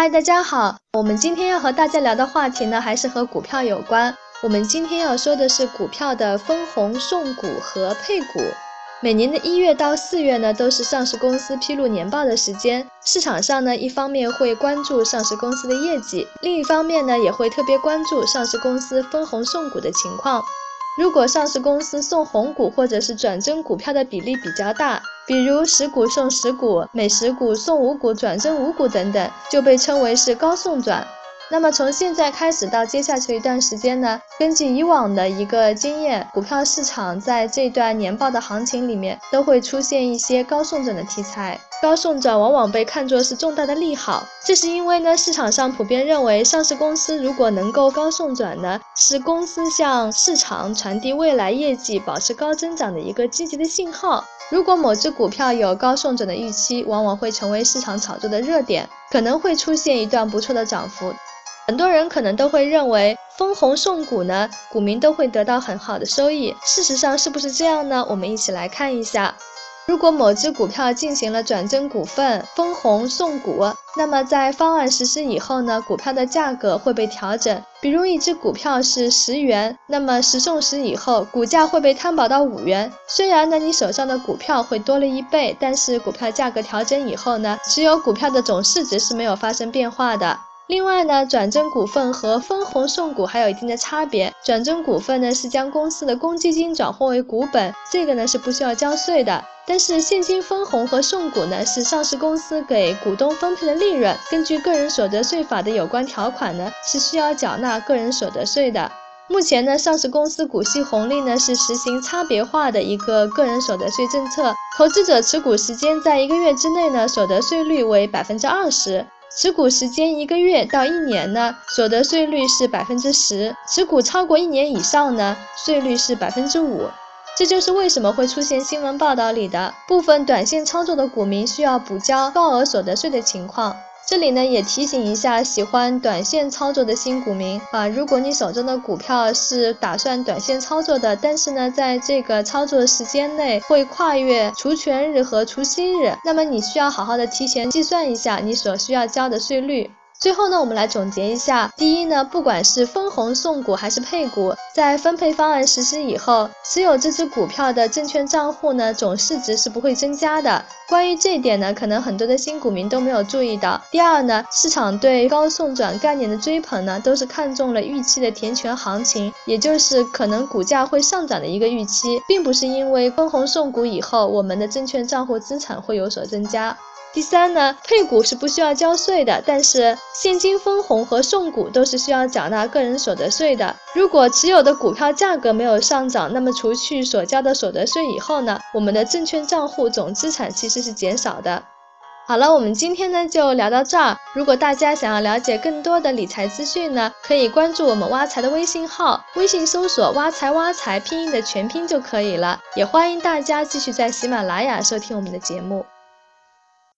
嗨，大家好，我们今天要和大家聊的话题呢，还是和股票有关。我们今天要说的是股票的分红、送股和配股。每年的一月到四月呢，都是上市公司披露年报的时间。市场上呢，一方面会关注上市公司的业绩，另一方面呢，也会特别关注上市公司分红送股的情况。如果上市公司送红股或者是转增股票的比例比较大，比如十股送十股，每十股送五股，转增五股等等，就被称为是高送转。那么从现在开始到接下去一段时间呢，根据以往的一个经验，股票市场在这段年报的行情里面都会出现一些高送转的题材。高送转往往被看作是重大的利好，这是因为呢，市场上普遍认为上市公司如果能够高送转呢，是公司向市场传递未来业绩保持高增长的一个积极的信号。如果某只股票有高送转的预期，往往会成为市场炒作的热点，可能会出现一段不错的涨幅。很多人可能都会认为分红送股呢，股民都会得到很好的收益。事实上是不是这样呢？我们一起来看一下。如果某只股票进行了转增股份、分红送股，那么在方案实施以后呢，股票的价格会被调整。比如一只股票是十元，那么十送十以后，股价会被摊薄到五元。虽然呢你手上的股票会多了一倍，但是股票价格调整以后呢，持有股票的总市值是没有发生变化的。另外呢，转增股份和分红送股还有一定的差别。转增股份呢是将公司的公积金转换为股本，这个呢是不需要交税的。但是现金分红和送股呢是上市公司给股东分配的利润，根据个人所得税法的有关条款呢是需要缴纳个人所得税的。目前呢，上市公司股息红利呢是实行差别化的一个个人所得税政策，投资者持股时间在一个月之内呢，所得税率为百分之二十。持股时间一个月到一年呢，所得税率是百分之十；持股超过一年以上呢，税率是百分之五。这就是为什么会出现新闻报道里的部分短线操作的股民需要补交高额所得税的情况。这里呢也提醒一下喜欢短线操作的新股民啊，如果你手中的股票是打算短线操作的，但是呢在这个操作时间内会跨越除权日和除息日，那么你需要好好的提前计算一下你所需要交的税率。最后呢，我们来总结一下。第一呢，不管是分红送股还是配股，在分配方案实施以后，持有这只股票的证券账户呢总市值是不会增加的。关于这一点呢，可能很多的新股民都没有注意到。第二呢，市场对高送转概念的追捧呢，都是看中了预期的填权行情，也就是可能股价会上涨的一个预期，并不是因为分红送股以后，我们的证券账户资产会有所增加。第三呢，配股是不需要交税的，但是现金分红和送股都是需要缴纳个人所得税的。如果持有的股票价格没有上涨，那么除去所交的所得税以后呢，我们的证券账户总资产其实是减少的。好了，我们今天呢就聊到这儿。如果大家想要了解更多的理财资讯呢，可以关注我们挖财的微信号，微信搜索“挖财挖财”拼音的全拼就可以了。也欢迎大家继续在喜马拉雅收听我们的节目。